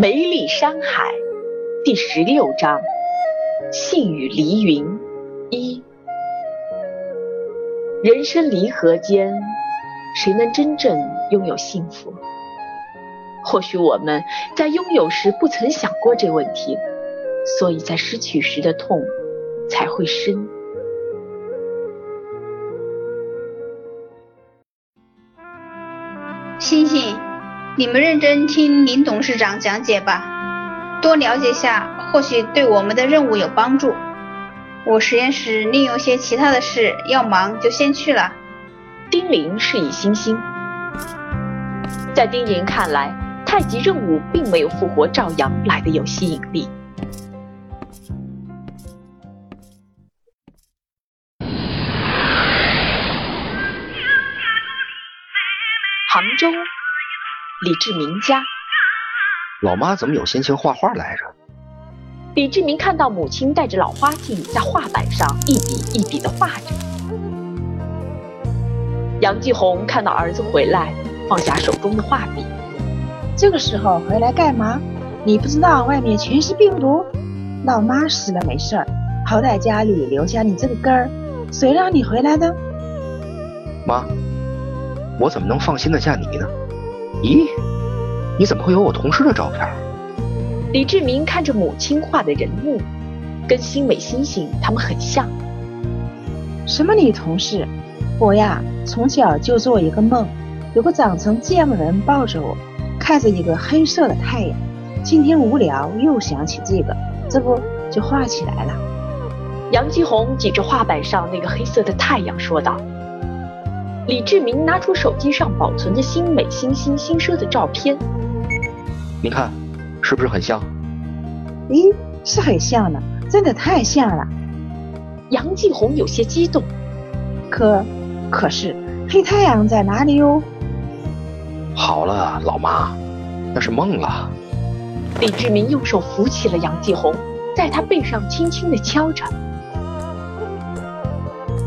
梅丽山海第十六章：信与离云一。人生离合间，谁能真正拥有幸福？或许我们在拥有时不曾想过这问题，所以在失去时的痛才会深。星星，你们认真听林董事长讲解吧，多了解下，或许对我们的任务有帮助。我实验室另有些其他的事要忙，就先去了。丁玲示意星星，在丁玲看来，太极任务并没有复活赵阳来的有吸引力。李志明家。老妈怎么有心情画画来着？李志明看到母亲带着老花镜在画板上一笔一笔的画着。杨继红看到儿子回来，放下手中的画笔。这个时候回来干嘛？你不知道外面全是病毒？老妈死了没事儿，好歹家里留下你这个根儿，谁让你回来的？妈。我怎么能放心的嫁你呢？咦，你怎么会有我同事的照片？李志明看着母亲画的人物，跟新美、星星他们很像。什么女同事？我呀，从小就做一个梦，有个长成这样的人抱着我，看着一个黑色的太阳。今天无聊，又想起这个，这不就画起来了。杨继红指着画板上那个黑色的太阳说道。李志明拿出手机上保存着新美、新星、新奢的照片，您看，是不是很像？咦，是很像呢，真的太像了。杨继红有些激动，可可是黑太阳在哪里哟？好了，老妈，那是梦了。李志明用手扶起了杨继红，在他背上轻轻的敲着。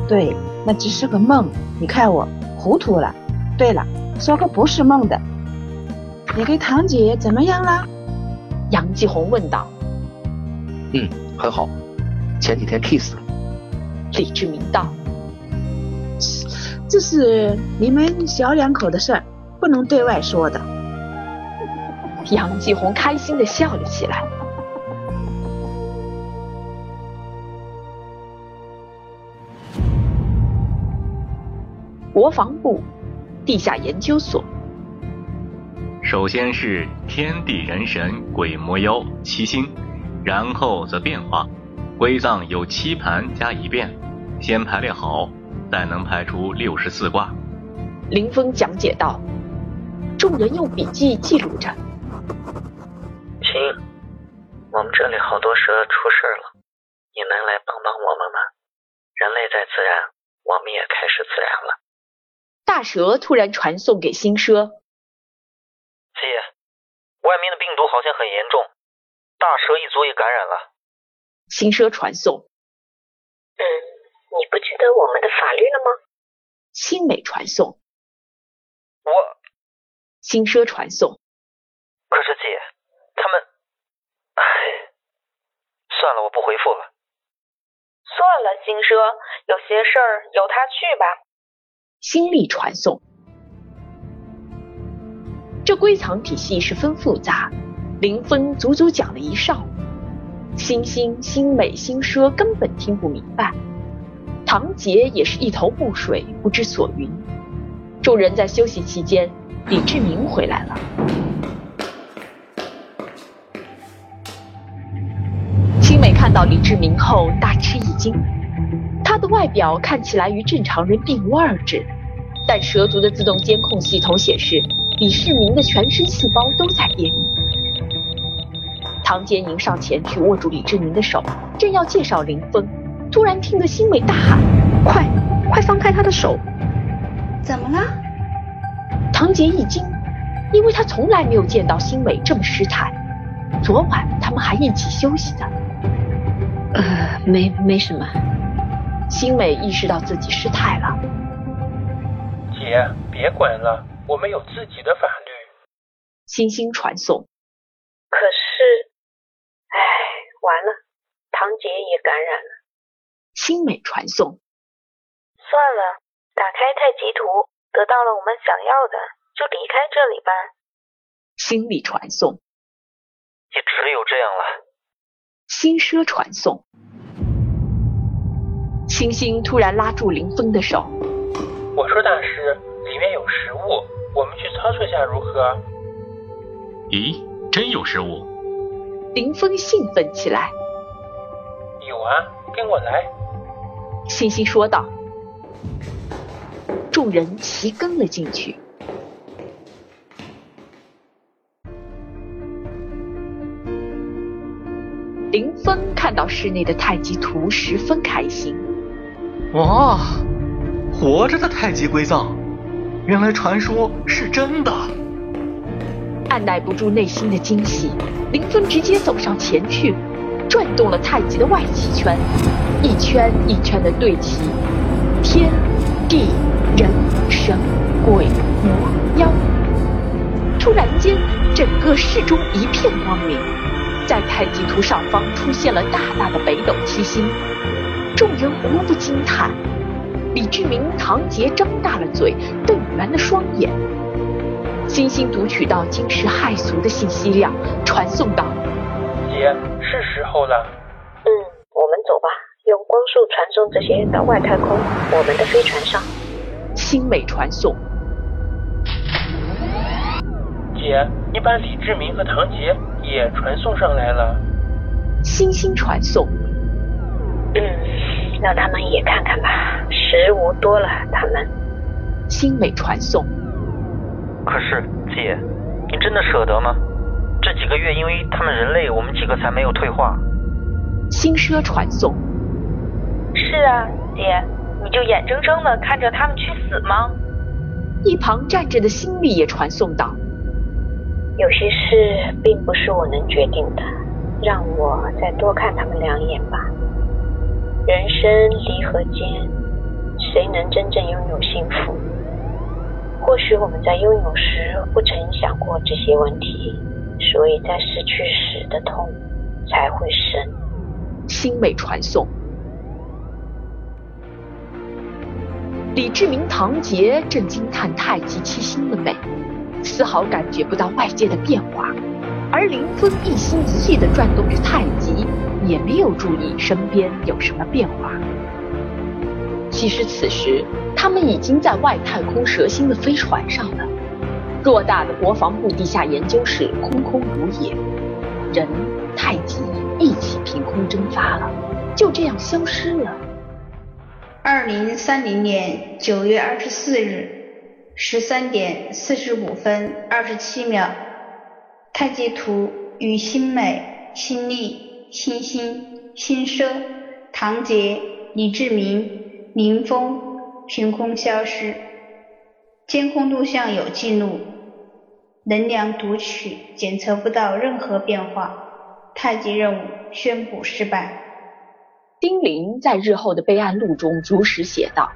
对。那只是个梦，你看我糊涂了。对了，说个不是梦的，你跟堂姐怎么样了？杨继红问道。嗯，很好，前几天 kiss 了。李志明道。这是你们小两口的事儿，不能对外说的。杨继红开心的笑了起来。国防部地下研究所。首先是天地人神鬼魔妖七星，然后则变化。归藏有七盘加一变，先排列好，再能排出六十四卦。林峰讲解道。众人用笔记记录着。亲，我们这里好多蛇出事了，你能来帮帮我们吗？人类在自然，我们也开始自然了。大蛇突然传送给新奢，姐，外面的病毒好像很严重，大蛇一族也感染了。新奢传送，嗯，你不记得我们的法律了吗？新美传送，我，新奢传送，可是姐，他们，唉，算了，我不回复了。算了，新奢，有些事儿由他去吧。心力传送，这归藏体系十分复杂。林峰足足讲了一上午，星星、星美、星奢根本听不明白。唐杰也是一头雾水，不知所云。众人在休息期间，李志明回来了。星美看到李志明后大吃一惊。他的外表看起来与正常人并无二致，但蛇族的自动监控系统显示，李世民的全身细胞都在变异。唐杰迎上前去握住李志明的手，正要介绍林峰，突然听得星美大喊：“快，快放开他的手！”怎么了？唐杰一惊，因为他从来没有见到星美这么失态。昨晚他们还一起休息的。呃，没没什么。星美意识到自己失态了。姐，别管了，我们有自己的法律。星星传送。可完了，堂姐也感染了。星美传送。算了，打开太极图，得到了我们想要的，就离开这里吧。心理传送。也只有这样了。星奢传送。星星突然拉住林峰的手。我说大师，里面有食物，我们去操作下如何？咦，真有食物？林峰兴奋起来。有啊，跟我来。星星说道。众人齐跟了进去。林峰看到室内的太极图，十分开心。哇，活着的太极归藏，原来传说是真的。按耐不住内心的惊喜，林峰直接走上前去，转动了太极的外气圈，一圈一圈的对齐，天地人神鬼魔妖。突然间，整个室中一片光明。在太极图上方出现了大大的北斗七星，众人无不惊叹。李志明、唐杰张大了嘴，瞪圆了双眼。星星读取到惊世骇俗的信息量，传送到：“姐，是时候了。”“嗯，我们走吧，用光速传送这些到外太空，我们的飞船上。”星美传送。姐，你把李志明和唐杰。也传送上来了，星星传送。嗯，让他们也看看吧，食物多了，他们。星美传送。可是姐，你真的舍得吗？这几个月因为他们人类，我们几个才没有退化。星奢传送。是啊，姐，你就眼睁睁的看着他们去死吗？一旁站着的星力也传送道。有些事并不是我能决定的，让我再多看他们两眼吧。人生离合间，谁能真正拥有幸福？或许我们在拥有时不曾想过这些问题，所以在失去时的痛才会深。星美传送。李志明、唐杰正惊叹太极七星的美。丝毫感觉不到外界的变化，而林峰一心一意地转动着太极，也没有注意身边有什么变化。其实此时他们已经在外太空蛇星的飞船上了，偌大的国防部地下研究室空空如也，人、太极一起凭空蒸发了，就这样消失了。二零三零年九月二十四日。十三点四十五分二十七秒，太极图与星美、星力、星星、星奢、唐杰、李志明、林峰凭空消失，监控录像有记录，能量读取检测不到任何变化，太极任务宣布失败。丁玲在日后的备案录中如实写道。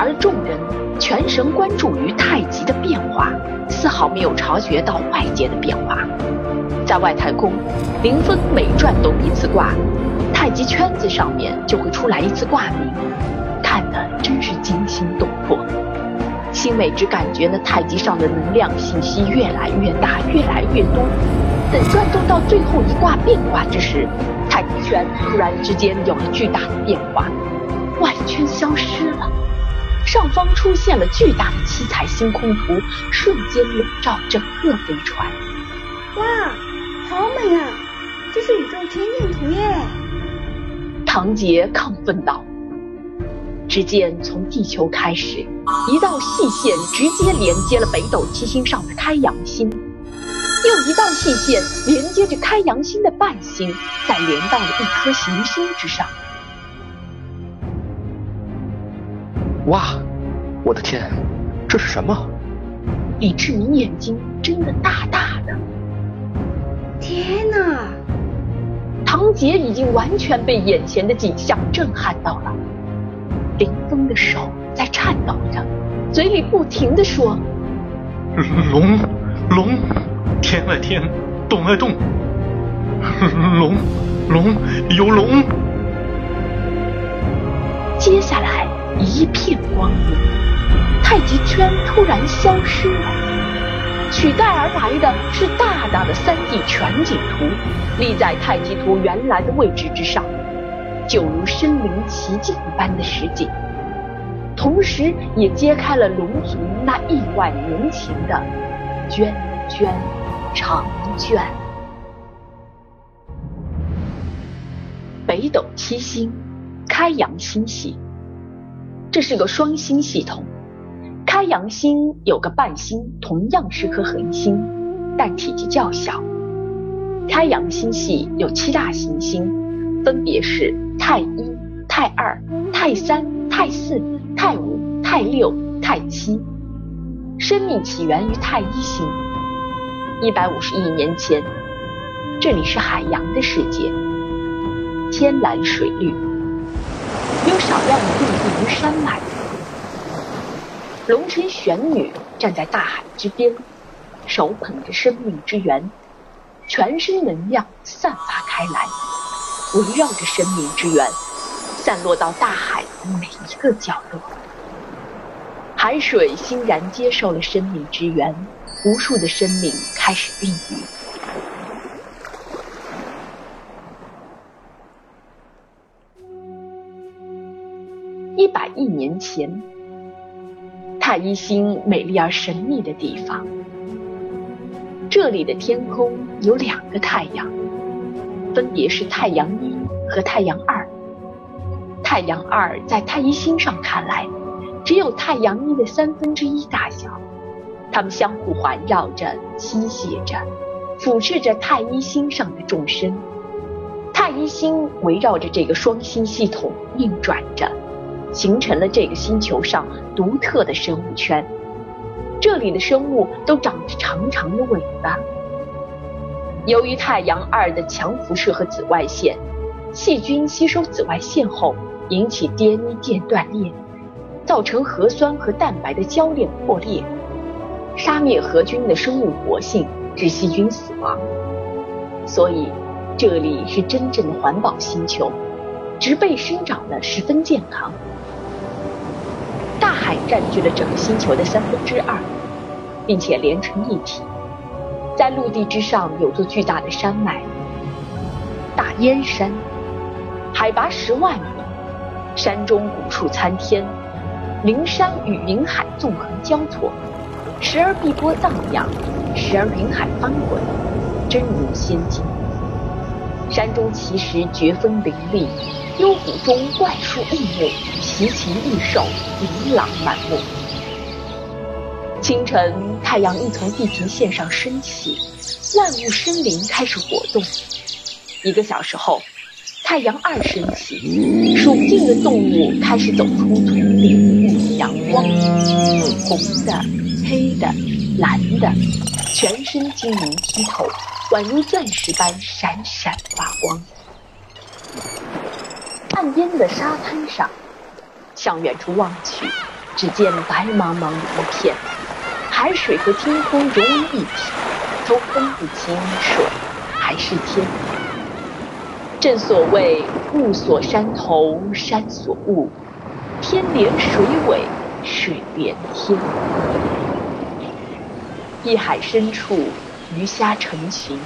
而众人全神贯注于太极的变化，丝毫没有察觉到外界的变化。在外太空，林峰每转动一次卦，太极圈子上面就会出来一次卦名，看得真是惊心动魄。星美只感觉那太极上的能量信息越来越大，越来越多。等转动到最后一卦变卦之时，太极圈突然之间有了巨大的变化，外圈消失了。上方出现了巨大的七彩星空图，瞬间笼罩整个飞船。哇，好美啊！这是宇宙天眼图耶！唐杰亢奋道。只见从地球开始，一道细线直接连接了北斗七星上的开阳星，又一道细线连接着开阳星的半星，再连到了一颗行星之上。哇，我的天，这是什么？李志明眼睛睁得大大的。天哪！唐杰已经完全被眼前的景象震撼到了。林峰的手在颤抖着，嘴里不停的说：“龙龙，天外天，动外动！龙，龙，有龙！接下来一片光明，太极圈突然消失了，取代而来的是大大的三 D 全景图，立在太极图原来的位置之上，就如身临其境般的实景，同时也揭开了龙族那亿万年前的涓涓长卷。北斗七星，开阳星系，这是个双星系统。太阳星有个伴星，同样是颗恒星，但体积较小。太阳星系有七大行星，分别是太一、太二、太三、太四、太五、太六、太七。生命起源于太一星。一百五十亿年前，这里是海洋的世界。天蓝水绿，有少量的陆地与山脉。龙神玄女站在大海之边，手捧着生命之源，全身能量散发开来，围绕着生命之源，散落到大海的每一个角落。海水欣然接受了生命之源，无数的生命开始孕育。一百亿年前，太一星美丽而神秘的地方，这里的天空有两个太阳，分别是太阳一和太阳二。太阳二在太一星上看来，只有太阳一的三分之一大小，它们相互环绕着，吸血着，俯视着太一星上的众生。太一星围绕着这个双星系统运转着。形成了这个星球上独特的生物圈，这里的生物都长着长长的尾巴。由于太阳二的强辐射和紫外线，细菌吸收紫外线后引起 DNA 键断裂，造成核酸和蛋白的交链破裂，杀灭核菌的生物活性，致细菌死亡。所以，这里是真正的环保星球，植被生长的十分健康。海占据了整个星球的三分之二，并且连成一体。在陆地之上有座巨大的山脉——大燕山，海拔十万米，山中古树参天，灵山与云海纵横交错，时而碧波荡漾，时而云海翻滚，真如仙境。山中奇石绝峰林立。幽谷中怪树异木，奇禽异兽，琳琅满目。清晨，太阳一从地平线上升起，万物生灵开始活动。一个小时后，太阳二升起，数不尽的动物开始走出土地，沐浴阳光。红的、黑的、蓝的，全身晶莹剔透，宛如钻石般闪闪发光。岸边的沙滩上，向远处望去，只见白茫茫一片，海水和天空融为一体，都分不清水还是天。正所谓物锁山头，山锁物，天连水尾，水连天。一海深处，鱼虾成群，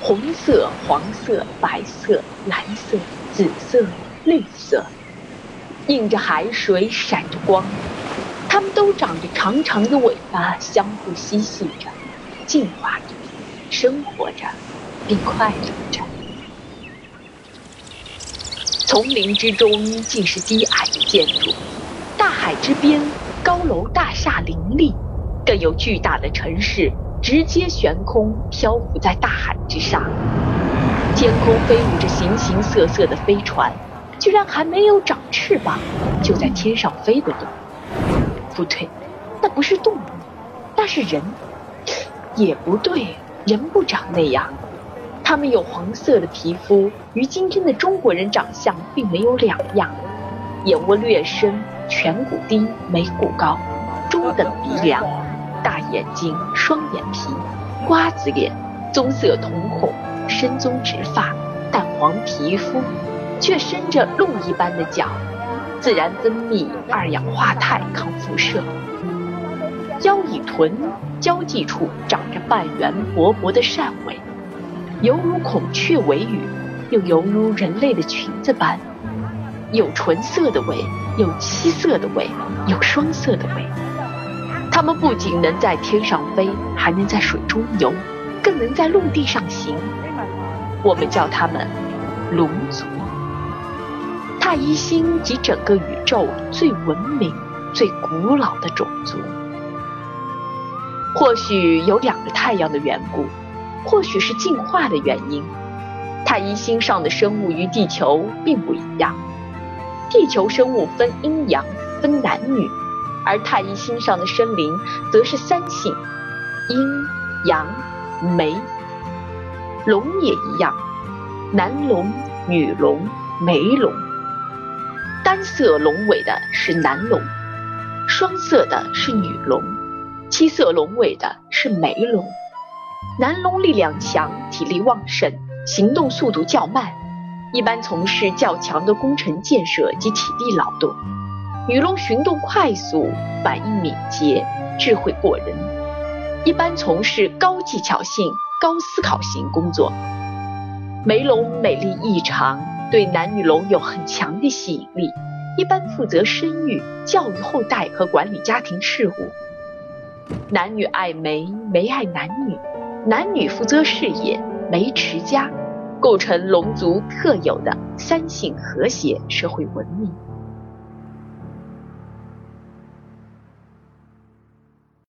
红色、黄色、白色、蓝色、紫色。绿色，映着海水，闪着光。它们都长着长长的尾巴，相互嬉戏着，进化着，生活着，并快乐着。丛林之中尽是低矮的建筑，大海之边高楼大厦林立，更有巨大的城市直接悬空漂浮在大海之上。天空飞舞着形形色色的飞船。居然还没有长翅膀，就在天上飞的动？不对，那不是动物，那是人。也不对，人不长那样。他们有黄色的皮肤，与今天的中国人长相并没有两样。眼窝略深，颧骨低，眉骨高，中等鼻梁，眼睛，双眼皮，瓜子脸，棕色瞳孔，深棕直发，淡黄皮肤，却伸着鹿一般的角，自然分泌二氧化钛抗辐射。腰与臀交际处长着半圆薄薄的扇尾，犹如孔雀尾羽，又犹如人类的裙子般，有纯色的尾，有七色的尾，有双色的尾。它们不仅能在天上飞，还能在水中游，更能在陆地上行。我们叫它们龙族。太一星及整个宇宙最文明、最古老的种族。或许有两个太阳的缘故，或许是进化的原因。太一星上的生物与地球并不一样。地球生物分阴阳，分男女，而太一星上的生灵则是三性：阴、阳、梅。龙也一样，男龙、女龙、梅龙。单色龙尾的是男龙，双色的是女龙。七色龙尾的是梅龙，男龙力量强，体力旺盛，行动速度较慢，一般从事较强的工程建设及体力劳动；女龙行动快速，反应敏捷，智慧过人，一般从事高技巧性、高思考型工作。梅龙美丽异常，对男女龙有很强的吸引力，一般负责生育、教育后代和管理家庭事务。男女爱梅，梅爱男女，男女负责事业，梅持家，构成龙族特有的三性和谐社会文明。